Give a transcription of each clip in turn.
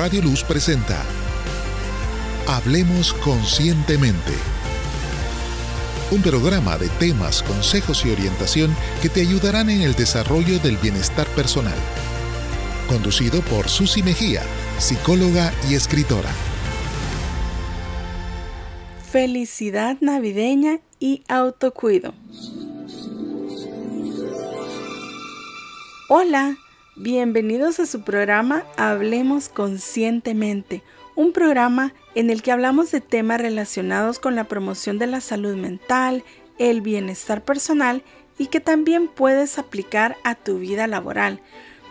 Radio Luz presenta Hablemos Conscientemente. Un programa de temas, consejos y orientación que te ayudarán en el desarrollo del bienestar personal. Conducido por Susi Mejía, psicóloga y escritora. Felicidad navideña y autocuido. Hola, bienvenidos a su programa Hablemos Conscientemente, un programa en el que hablamos de temas relacionados con la promoción de la salud mental, el bienestar personal y que también puedes aplicar a tu vida laboral,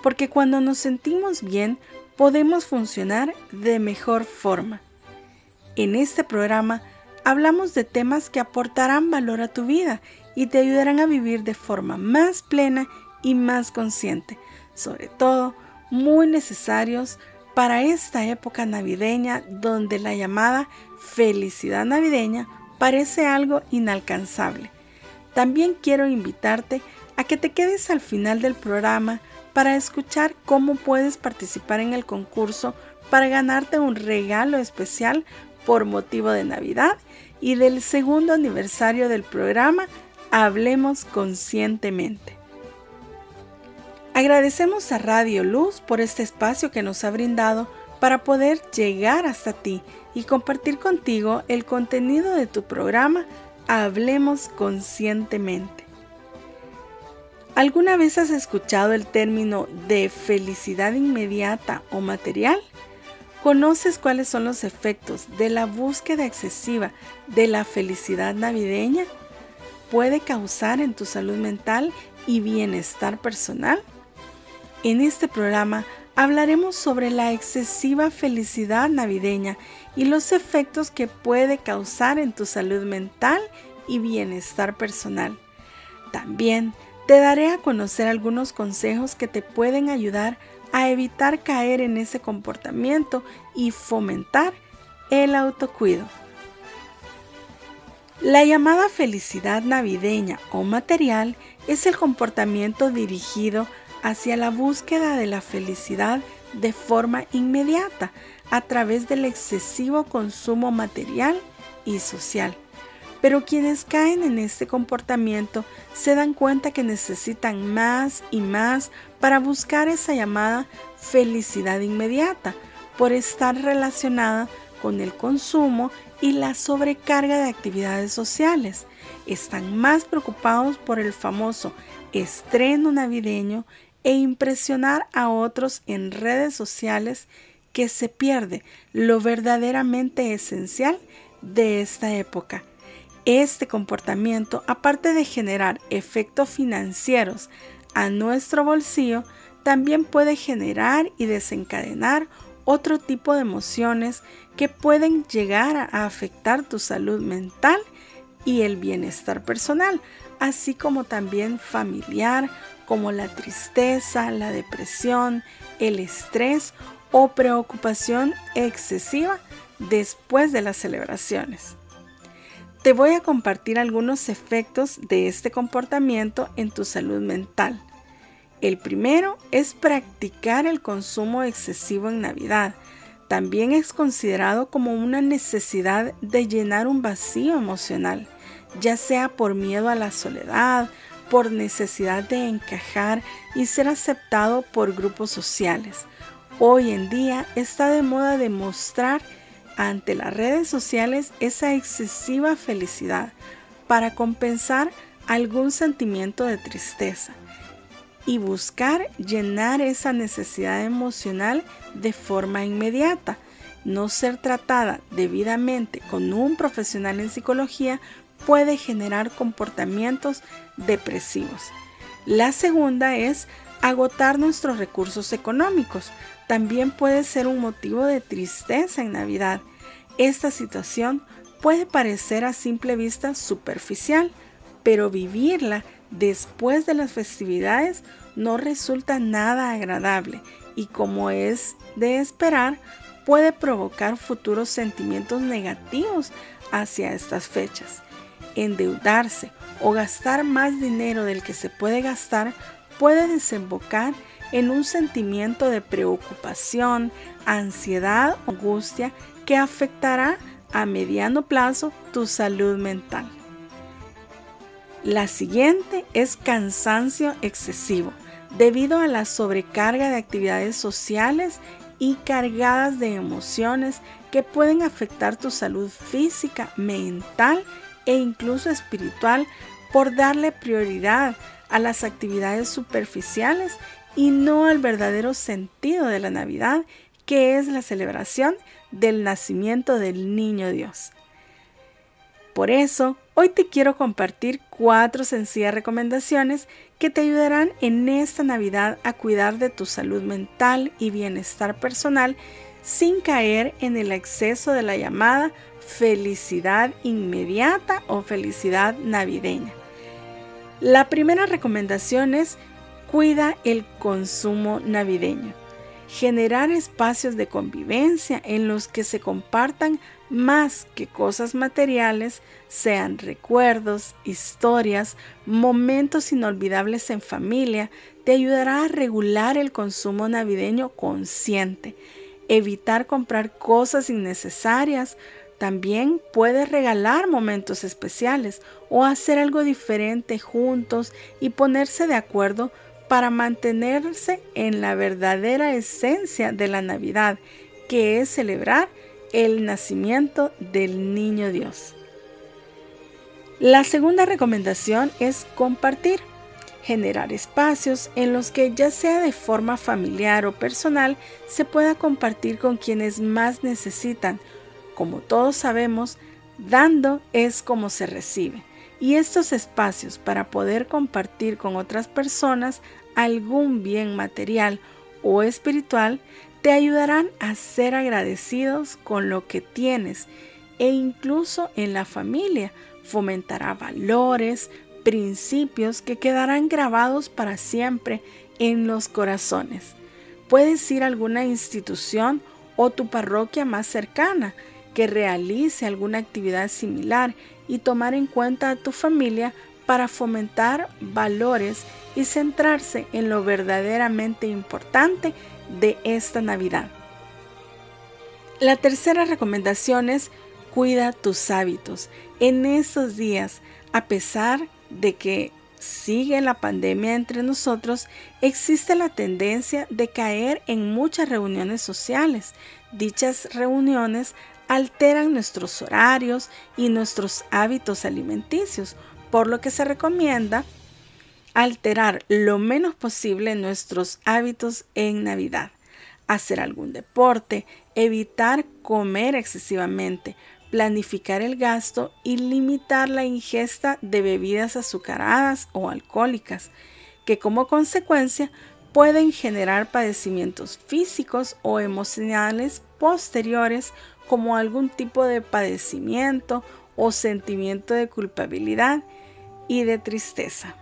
porque cuando nos sentimos bien podemos funcionar de mejor forma. En este programa hablamos de temas que aportarán valor a tu vida y te ayudarán a vivir de forma más plena y más consciente, sobre todo muy necesarios para esta época navideña donde la llamada felicidad navideña parece algo inalcanzable. También quiero invitarte a que te quedes al final del programa para escuchar cómo puedes participar en el concurso para ganarte un regalo especial por motivo de Navidad y del segundo aniversario del programa Hablemos Conscientemente. Agradecemos a Radio Luz por este espacio que nos ha brindado para poder llegar hasta ti y compartir contigo el contenido de tu programa Hablemos Conscientemente. ¿Alguna vez has escuchado el término de felicidad inmediata o material? ¿Conoces cuáles son los efectos de la búsqueda excesiva de la felicidad navideña? ¿Puede causar en tu salud mental y bienestar personal? En este programa hablaremos sobre la excesiva felicidad navideña y los efectos que puede causar en tu salud mental y bienestar personal. También te daré a conocer algunos consejos que te pueden ayudar a evitar caer en ese comportamiento y fomentar el autocuido. La llamada felicidad navideña o material es el comportamiento dirigido hacia la búsqueda de la felicidad de forma inmediata a través del excesivo consumo material y social. Pero quienes caen en este comportamiento se dan cuenta que necesitan más y más para buscar esa llamada felicidad inmediata por estar relacionada con el consumo y la sobrecarga de actividades sociales. Están más preocupados por el famoso estreno navideño e impresionar a otros en redes sociales que se pierde lo verdaderamente esencial de esta época. Este comportamiento, aparte de generar efectos financieros a nuestro bolsillo, también puede generar y desencadenar otro tipo de emociones que pueden llegar a afectar tu salud mental y el bienestar personal, así como también familiar como la tristeza, la depresión, el estrés o preocupación excesiva después de las celebraciones. Te voy a compartir algunos efectos de este comportamiento en tu salud mental. El primero es practicar el consumo excesivo en Navidad. También es considerado como una necesidad de llenar un vacío emocional, ya sea por miedo a la soledad, por necesidad de encajar y ser aceptado por grupos sociales. Hoy en día está de moda demostrar ante las redes sociales esa excesiva felicidad para compensar algún sentimiento de tristeza y buscar llenar esa necesidad emocional de forma inmediata. No ser tratada debidamente con un profesional en psicología puede generar comportamientos depresivos. La segunda es agotar nuestros recursos económicos. También puede ser un motivo de tristeza en Navidad. Esta situación puede parecer a simple vista superficial, pero vivirla después de las festividades no resulta nada agradable y como es de esperar, puede provocar futuros sentimientos negativos hacia estas fechas endeudarse o gastar más dinero del que se puede gastar puede desembocar en un sentimiento de preocupación, ansiedad, angustia que afectará a mediano plazo tu salud mental. La siguiente es cansancio excesivo, debido a la sobrecarga de actividades sociales y cargadas de emociones que pueden afectar tu salud física, mental e incluso espiritual por darle prioridad a las actividades superficiales y no al verdadero sentido de la Navidad, que es la celebración del nacimiento del niño Dios. Por eso, hoy te quiero compartir cuatro sencillas recomendaciones que te ayudarán en esta Navidad a cuidar de tu salud mental y bienestar personal sin caer en el exceso de la llamada felicidad inmediata o felicidad navideña. La primera recomendación es cuida el consumo navideño. Generar espacios de convivencia en los que se compartan más que cosas materiales, sean recuerdos, historias, momentos inolvidables en familia, te ayudará a regular el consumo navideño consciente, evitar comprar cosas innecesarias, también puedes regalar momentos especiales o hacer algo diferente juntos y ponerse de acuerdo para mantenerse en la verdadera esencia de la Navidad, que es celebrar el nacimiento del niño Dios. La segunda recomendación es compartir, generar espacios en los que ya sea de forma familiar o personal se pueda compartir con quienes más necesitan como todos sabemos, dando es como se recibe. Y estos espacios para poder compartir con otras personas algún bien material o espiritual te ayudarán a ser agradecidos con lo que tienes e incluso en la familia fomentará valores, principios que quedarán grabados para siempre en los corazones. Puedes ir a alguna institución o tu parroquia más cercana que realice alguna actividad similar y tomar en cuenta a tu familia para fomentar valores y centrarse en lo verdaderamente importante de esta Navidad. La tercera recomendación es cuida tus hábitos. En estos días, a pesar de que sigue la pandemia entre nosotros, existe la tendencia de caer en muchas reuniones sociales. Dichas reuniones alteran nuestros horarios y nuestros hábitos alimenticios, por lo que se recomienda alterar lo menos posible nuestros hábitos en Navidad, hacer algún deporte, evitar comer excesivamente, planificar el gasto y limitar la ingesta de bebidas azucaradas o alcohólicas, que como consecuencia pueden generar padecimientos físicos o emocionales posteriores como algún tipo de padecimiento o sentimiento de culpabilidad y de tristeza.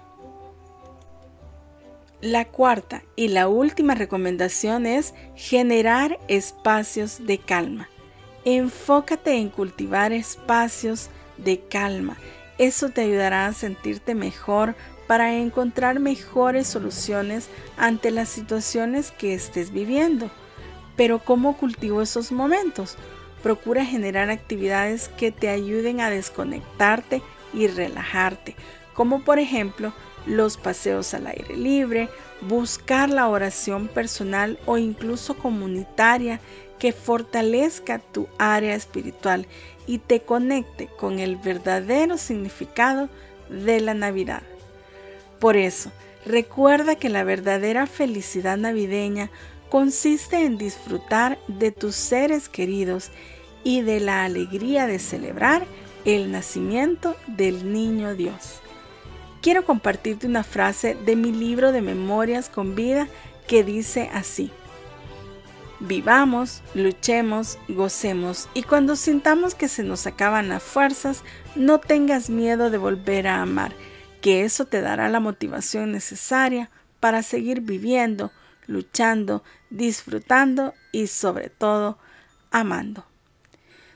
La cuarta y la última recomendación es generar espacios de calma. Enfócate en cultivar espacios de calma. Eso te ayudará a sentirte mejor para encontrar mejores soluciones ante las situaciones que estés viviendo. Pero ¿cómo cultivo esos momentos? Procura generar actividades que te ayuden a desconectarte y relajarte, como por ejemplo los paseos al aire libre, buscar la oración personal o incluso comunitaria que fortalezca tu área espiritual y te conecte con el verdadero significado de la Navidad. Por eso, recuerda que la verdadera felicidad navideña consiste en disfrutar de tus seres queridos y de la alegría de celebrar el nacimiento del niño Dios. Quiero compartirte una frase de mi libro de Memorias con Vida que dice así. Vivamos, luchemos, gocemos y cuando sintamos que se nos acaban las fuerzas, no tengas miedo de volver a amar, que eso te dará la motivación necesaria para seguir viviendo, luchando, disfrutando y sobre todo amando.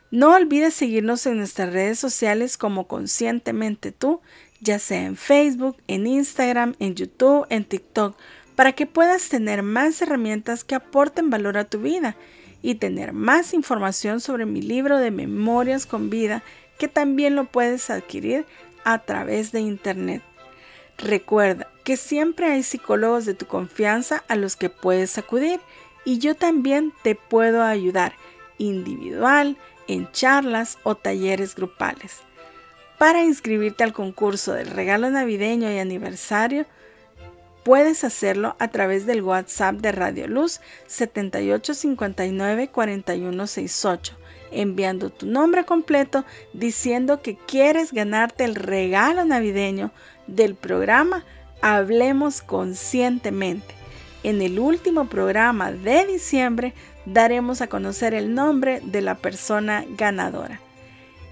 No olvides seguirnos en nuestras redes sociales como Conscientemente tú, ya sea en Facebook, en Instagram, en YouTube, en TikTok, para que puedas tener más herramientas que aporten valor a tu vida y tener más información sobre mi libro de Memorias con Vida que también lo puedes adquirir a través de internet. Recuerda que siempre hay psicólogos de tu confianza a los que puedes acudir y yo también te puedo ayudar individual, en charlas o talleres grupales. Para inscribirte al concurso del regalo navideño y aniversario, puedes hacerlo a través del WhatsApp de Radio Luz 78594168, enviando tu nombre completo diciendo que quieres ganarte el regalo navideño del programa Hablemos Conscientemente. En el último programa de diciembre daremos a conocer el nombre de la persona ganadora.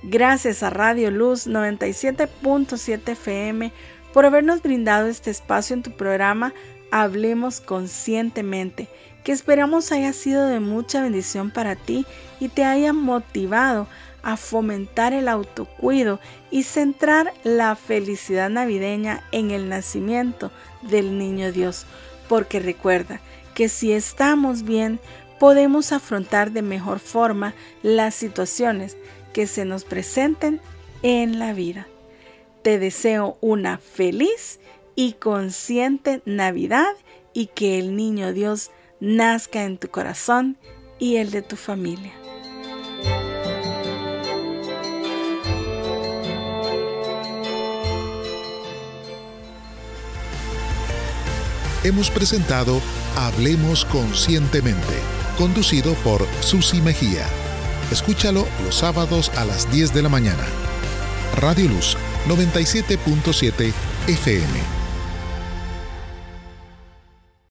Gracias a Radio Luz 97.7 FM por habernos brindado este espacio en tu programa Hablemos Conscientemente, que esperamos haya sido de mucha bendición para ti y te haya motivado a fomentar el autocuido y centrar la felicidad navideña en el nacimiento del niño Dios, porque recuerda que si estamos bien, podemos afrontar de mejor forma las situaciones que se nos presenten en la vida. Te deseo una feliz y consciente Navidad y que el niño Dios nazca en tu corazón y el de tu familia. Hemos presentado Hablemos Conscientemente, conducido por Susi Mejía. Escúchalo los sábados a las 10 de la mañana. Radio Luz 97.7 FM.